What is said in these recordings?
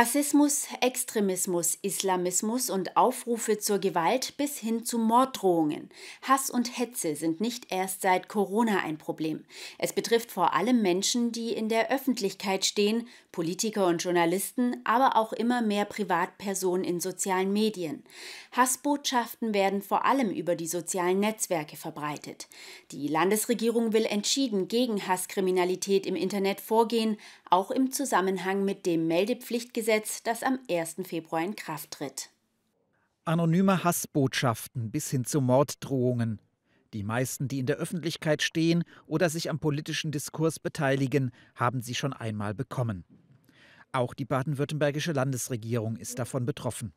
Rassismus, Extremismus, Islamismus und Aufrufe zur Gewalt bis hin zu Morddrohungen. Hass und Hetze sind nicht erst seit Corona ein Problem. Es betrifft vor allem Menschen, die in der Öffentlichkeit stehen, Politiker und Journalisten, aber auch immer mehr Privatpersonen in sozialen Medien. Hassbotschaften werden vor allem über die sozialen Netzwerke verbreitet. Die Landesregierung will entschieden gegen Hasskriminalität im Internet vorgehen, auch im Zusammenhang mit dem Meldepflichtgesetz, das am 1. Februar in Kraft tritt. Anonyme Hassbotschaften bis hin zu Morddrohungen. Die meisten, die in der Öffentlichkeit stehen oder sich am politischen Diskurs beteiligen, haben sie schon einmal bekommen. Auch die baden-württembergische Landesregierung ist davon betroffen.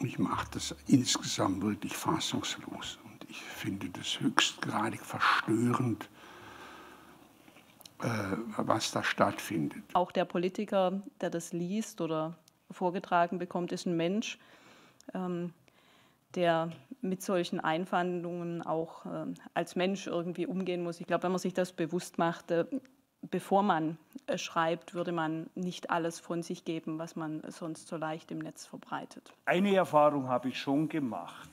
Ich mache das insgesamt wirklich fassungslos und ich finde das höchstgradig verstörend, äh, was da stattfindet. Auch der Politiker, der das liest oder vorgetragen bekommt, ist ein Mensch, ähm, der mit solchen Einwandungen auch äh, als Mensch irgendwie umgehen muss. Ich glaube, wenn man sich das bewusst macht, äh, bevor man schreibt, würde man nicht alles von sich geben, was man sonst so leicht im Netz verbreitet. Eine Erfahrung habe ich schon gemacht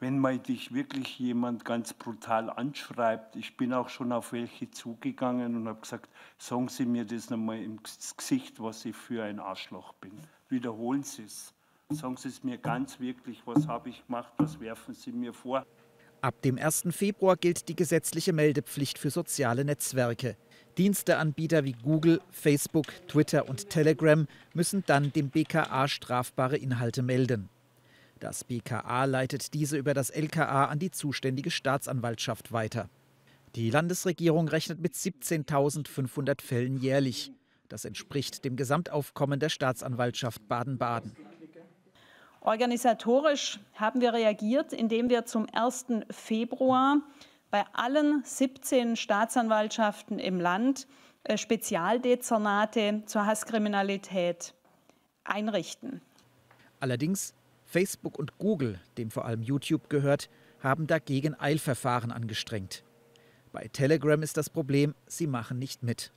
wenn mal dich wirklich jemand ganz brutal anschreibt, ich bin auch schon auf welche zugegangen und habe gesagt, sagen Sie mir das nochmal ins Gesicht, was ich für ein Arschloch bin. Wiederholen Sie es. Sagen Sie es mir ganz wirklich, was habe ich gemacht, was werfen Sie mir vor. Ab dem 1. Februar gilt die gesetzliche Meldepflicht für soziale Netzwerke. Diensteanbieter wie Google, Facebook, Twitter und Telegram müssen dann dem BKA strafbare Inhalte melden. Das BKA leitet diese über das LKA an die zuständige Staatsanwaltschaft weiter. Die Landesregierung rechnet mit 17.500 Fällen jährlich. Das entspricht dem Gesamtaufkommen der Staatsanwaltschaft Baden-Baden. Organisatorisch haben wir reagiert, indem wir zum 1. Februar bei allen 17 Staatsanwaltschaften im Land äh, Spezialdezernate zur Hasskriminalität einrichten. Allerdings Facebook und Google, dem vor allem YouTube gehört, haben dagegen Eilverfahren angestrengt. Bei Telegram ist das Problem, sie machen nicht mit.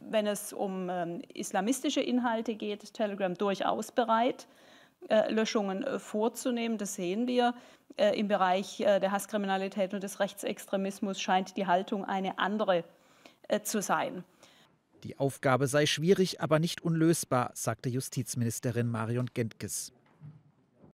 Wenn es um ähm, islamistische Inhalte geht, ist Telegram durchaus bereit, äh, Löschungen äh, vorzunehmen. Das sehen wir. Äh, Im Bereich äh, der Hasskriminalität und des Rechtsextremismus scheint die Haltung eine andere äh, zu sein. Die Aufgabe sei schwierig, aber nicht unlösbar, sagte Justizministerin Marion Gentges.